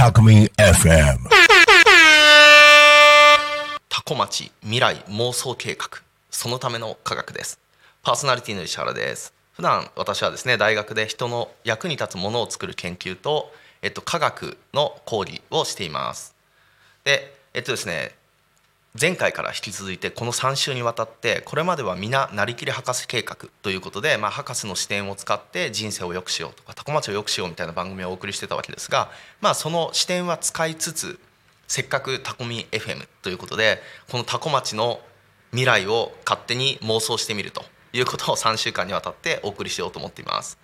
タコミ FM タコ町未来妄想計画。そのための科学です。パーソナリティの石原です。普段私はですね大学で人の役に立つものを作る研究と、えっと、科学の講義をしています。でえっとですね前回から引き続いてこの3週にわたってこれまでは皆なりきり博士計画ということで、まあ、博士の視点を使って人生を良くしようとかタコ町を良くしようみたいな番組をお送りしてたわけですが、まあ、その視点は使いつつせっかくタコミ FM ということでこのタコ町の未来を勝手に妄想してみるということを3週間にわたってお送りしようと思っています。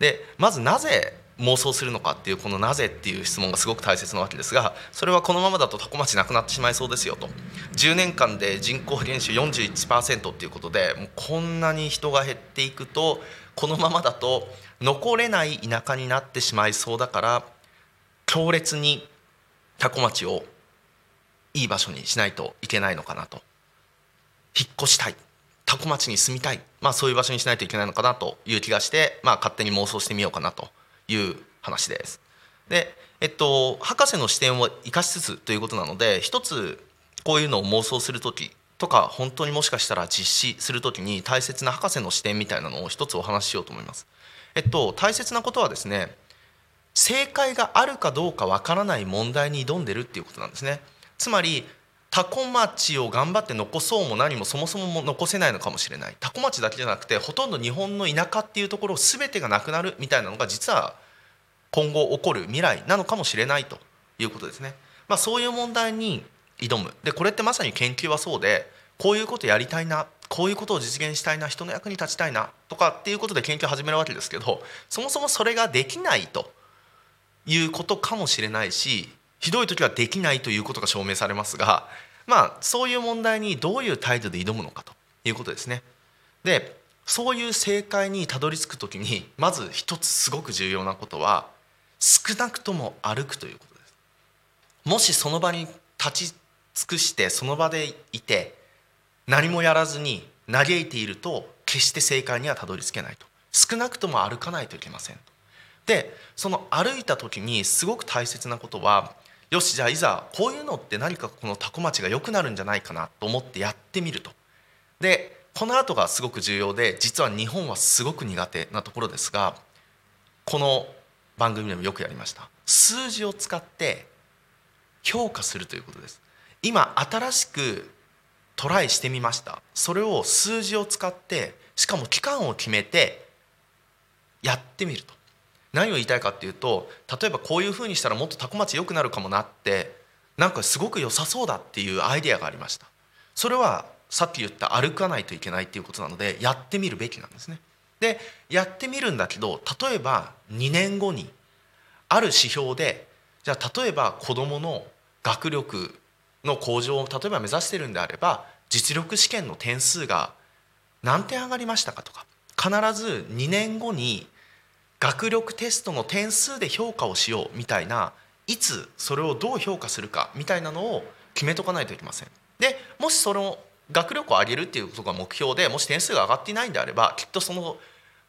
でまずなぜ妄想するのかっていうこの「なぜ」っていう質問がすごく大切なわけですがそれはこのままだと多古町なくなってしまいそうですよと。10年間で人口減少41%っていうことでもうこんなに人が減っていくとこのままだと残れない田舎になってしまいそうだから強烈に多古町をいい場所にしないといけないのかなと。引っ越したい。多古町に住みたい、まあ、そういう場所にしないといけないのかなという気がして、まあ、勝手に妄想してみようかなと。いう話です。で、えっと、博士の視点を生かしつつということなので一つこういうのを妄想する時とか本当にもしかしたら実施する時に大切な博士の視点みたいなのを一つお話ししようと思います。えっと、大切なことはですね正解があるかどうかわからない問題に挑んでるっていうことなんですね。つまり多古町を頑張って残そうも何もそもそも残せないのかもしれない多古町だけじゃなくてほとんど日本の田舎っていうところ全てがなくなるみたいなのが実は今後起こる未来なのかもしれないということですね。まあ、そういう問題に挑むでこれってまさに研究はそうでこういうことやりたいなこういうことを実現したいな人の役に立ちたいなとかっていうことで研究を始めるわけですけどそもそもそれができないということかもしれないしひどい時はできないということが証明されますがまあそういう問題にどういう態度で挑むのかということですね。でそういう正解にたどり着く時にまず一つすごく重要なことは少なくとも歩くということです。もしその場に立ち尽くしてその場でいて何もやらずに嘆いていると決して正解にはたどり着けないと少なくとも歩かないといけませんでその歩いた時にすごく大切なことはよしじゃあいざこういうのって何かこの多古町が良くなるんじゃないかなと思ってやってみると。でこの後がすごく重要で実は日本はすごく苦手なところですがこの番組でもよくやりました。数字を使って評価するということです。今新しくトライしてみました。それを数字を使ってしかも期間を決めてやってみると。何を言いたいかっていうと例えばこういうふうにしたらもっと多古町良くなるかもなってなんかすごく良さそうだっていうアイデアがありました。それはさっき言った歩かないといけないっていうことなのでやってみるべきなんですね。でやってみるんだけど例えば2年後にある指標でじゃあ例えば子どもの学力の向上を例えば目指してるんであれば実力試験の点数が何点上がりましたかとか必ず2年後に学力テストの点数で評価をしようみたいないつそれをどう評価するかみたいなのを決めとかないといけません。でもしその学力を上げるっていうことが目標でもし点数が上がっていないんであればきっとその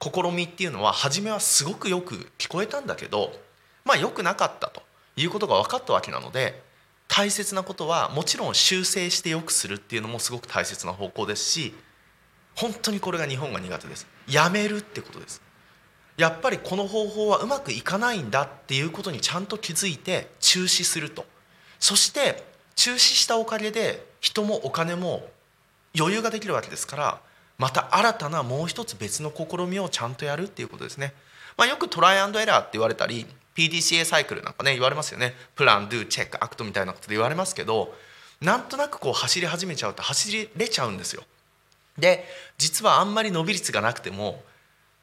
試みっていうのは初めはすごくよく聞こえたんだけどまあ良くなかったということが分かったわけなので大切なことはもちろん修正して良くするっていうのもすごく大切な方向ですし本当にこれが日本が苦手ですやめるってことですやっぱりこの方法はうまくいかないんだっていうことにちゃんと気づいて中止すると。そして中止したおかげで人もお金も余裕ができるわけですからまた新たなもう一つ別の試みをちゃんとやるっていうことですね、まあ、よくトライアンドエラーって言われたり PDCA サイクルなんかね言われますよね。プランドゥチェックアクトみたいなことで言われますけどなんとなくこう走り始めちゃうと走れちゃうんですよ。で実はあんまり伸び率がなくても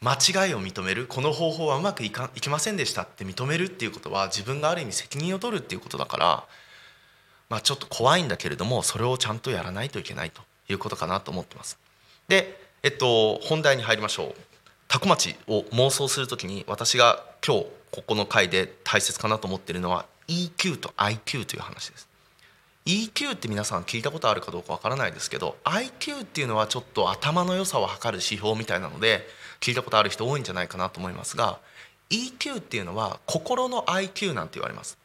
間違いを認めるこの方法はうまくいかいきませんでしたって認めるっていうことは自分がある意味責任を取るっていうことだから、まあ、ちょっと怖いんだけれどもそれをちゃんとやらないといけないということかなと思ってます。で、えっと、本題に入りましょう。多古町を妄想する時に私が今日ここの回で大切かなと思っているのは EQ と IQ という話です。EQ って皆さん聞いたことあるかどうかわからないですけど IQ っていうのはちょっと頭の良さを測る指標みたいなので聞いたことある人多いんじゃないかなと思いますが EQ っていうのは心の IQ なんて言われます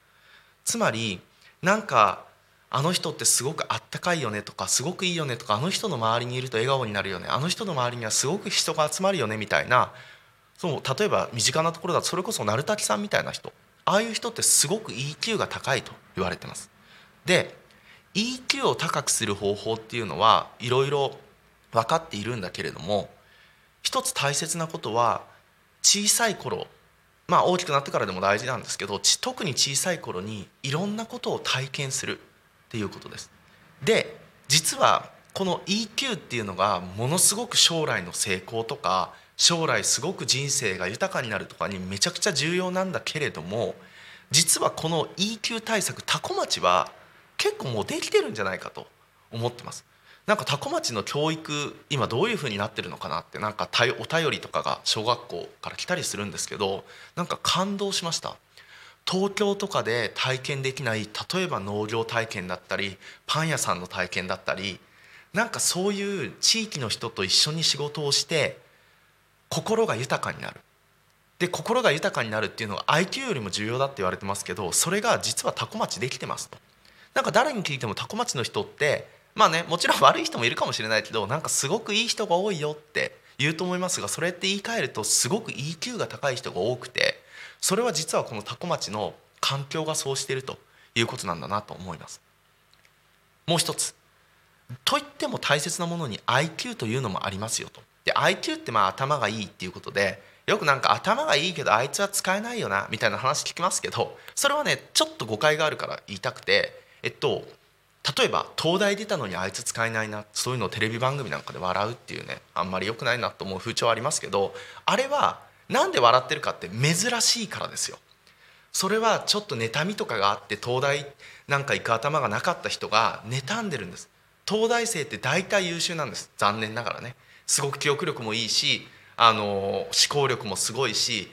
つまりなんかあの人ってすごくあったかいよねとかすごくいいよねとかあの人の周りにいると笑顔になるよねあの人の周りにはすごく人が集まるよねみたいなそう例えば身近なところだとそれこそ鳴滝さんみたいな人ああいう人ってすごく EQ が高いと言われてます。で EQ を高くする方法っていうのはいろいろ分かっているんだけれども一つ大切なことは小さい頃まあ大きくなってからでも大事なんですけど特に小さい頃にいろんなことを体験するっていうことです。で実はこの EQ っていうのがものすごく将来の成功とか将来すごく人生が豊かになるとかにめちゃくちゃ重要なんだけれども実はこの EQ 対策多古町は結構もうできてるんじゃないかと思ってます。なんか多古町の教育今どういうふうになってるのかなってなんかお便りとかが小学校から来たりするんですけどなんか感動しました。東京とかで体験できない例えば農業体験だったりパン屋さんの体験だったりなんかそういう地域の人と一緒に仕事をして心が豊かになる。で心が豊かになるっていうのは IQ よりも重要だって言われてますけどそれが実は多古町できてますと。なんか誰に聞いても多古町の人ってまあねもちろん悪い人もいるかもしれないけどなんかすごくいい人が多いよって言うと思いますがそれって言い換えるとすごく EQ が高い人が多くてそれは実はこの多古町の環境がそうしているということなんだなと思います。もう一つといっても大切なものに IQ というのもありますよと。で IQ ってまあ頭がいいっていうことでよくなんか頭がいいけどあいつは使えないよなみたいな話聞きますけどそれはねちょっと誤解があるから言いたくてえっと例えば東大出たのにあいつ使えないなそういうのをテレビ番組なんかで笑うっていうねあんまり良くないなと思う風潮ありますけどあれは何で笑ってるかって珍しいからですよ。それはちょっと妬みとかがあって東大なんか行く頭がなかった人が妬んでるんです。東大生って大体優秀なんです。残念ながらね。すごく記憶力もいいしあの思考力もすごいし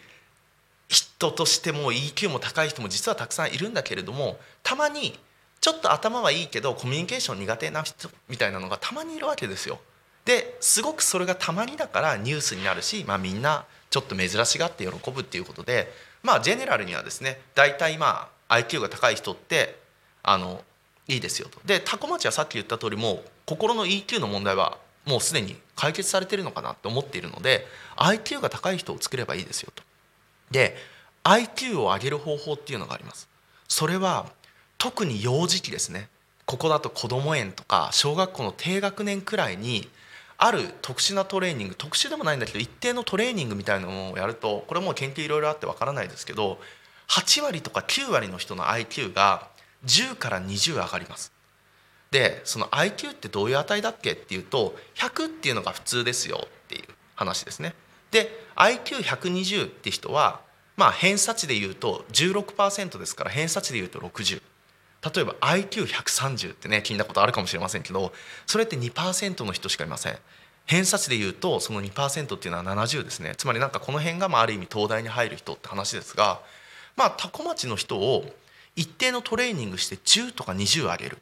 人としても EQ も高い人も実はたくさんいるんだけれどもたまにちょっと頭はいいけどコミュニケーション苦手な人みたいなのがたまにいるわけですよ。ですごくそれがたまにだからニュースになるし、まあ、みんなちょっと珍しがって喜ぶっていうことでまあジェネラルにはですね大体まあ IQ が高い人ってあのいいですよと。でタコ町はさっき言った通りもう心の EQ の問題はもうすでに解決されてるのかなって思っているので IQ が高い人を作ればいいですよと。で IQ を上げる方法っていうのがあります。それは特に幼児期ですねここだと子ども園とか小学校の低学年くらいにある特殊なトレーニング特殊でもないんだけど一定のトレーニングみたいなものをやるとこれもう研究いろいろあってわからないですけど8割とか9割の人の IQ が10から20上がります。でその IQ ってどういう値だっけっていうと100っていうのが普通ですよっていう話ですね。で IQ120 って人はまあ偏差値でいうと16%ですから偏差値でいうと60。例えば IQ130 ってね聞いたことあるかもしれませんけどそれって2%の人しかいません。偏差値でいうとその2%っていうのは70ですね。つまりなんかこの辺がまあある意味東大に入る人って話ですがまあ多古町の人を一定のトレーニングして10とか20上げる。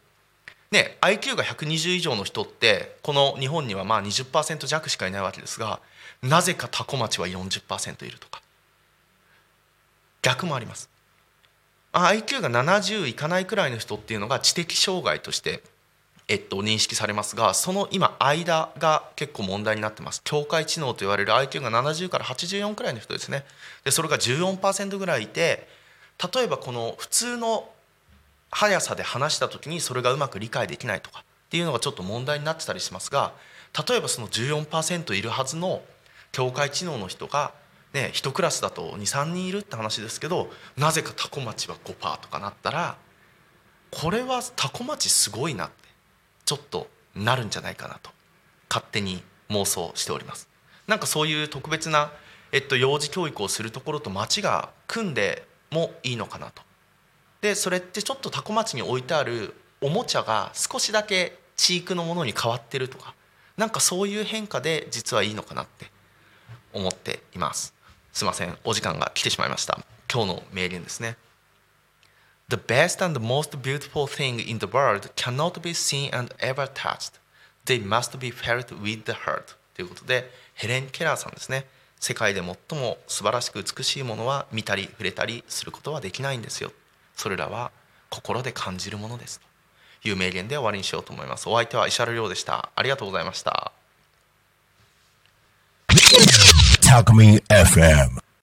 ね IQ が120以上の人ってこの日本にはまあ20%弱しかいないわけですがなぜか多古町は40%いるとか。逆もあります。IQ が70いかないくらいの人っていうのが知的障害として、えっと、認識されますがその今間が結構問題になってます。境界知能と言われる IQ が70から84くらいの人ですね。でそれが14%ぐらいいて例えばこの普通の速さで話した時にそれがうまく理解できないとかっていうのがちょっと問題になってたりしますが例えばその14%いるはずの境界知能の人がね、1クラスだと23人いるって話ですけどなぜか多古町は5%とかなったらこれは多古町すごいなってちょっとなるんじゃないかなと勝手に妄想しております。なんかそういう特別な、えっと、幼児教育をするところと町が組んでもいいのかなと。でそれってちょっと多古町に置いてあるおもちゃが少しだけ地域のものに変わってるとかなんかそういう変化で実はいいのかなって思っています。すいませんお時間が来てしまいました。今日の名言ですね。The best and most beautiful thing in the world cannot be seen and ever touched. They must be felt with the heart. ということでヘレン・ケラーさんですね。世界で最も素晴らしく美しいものは見たり触れたりすることはできないんですよ。それらは心で感じるものです。という名言で終わりにしようと思います。お相手は石原亮でした。ありがとうございました。Alchemy FM.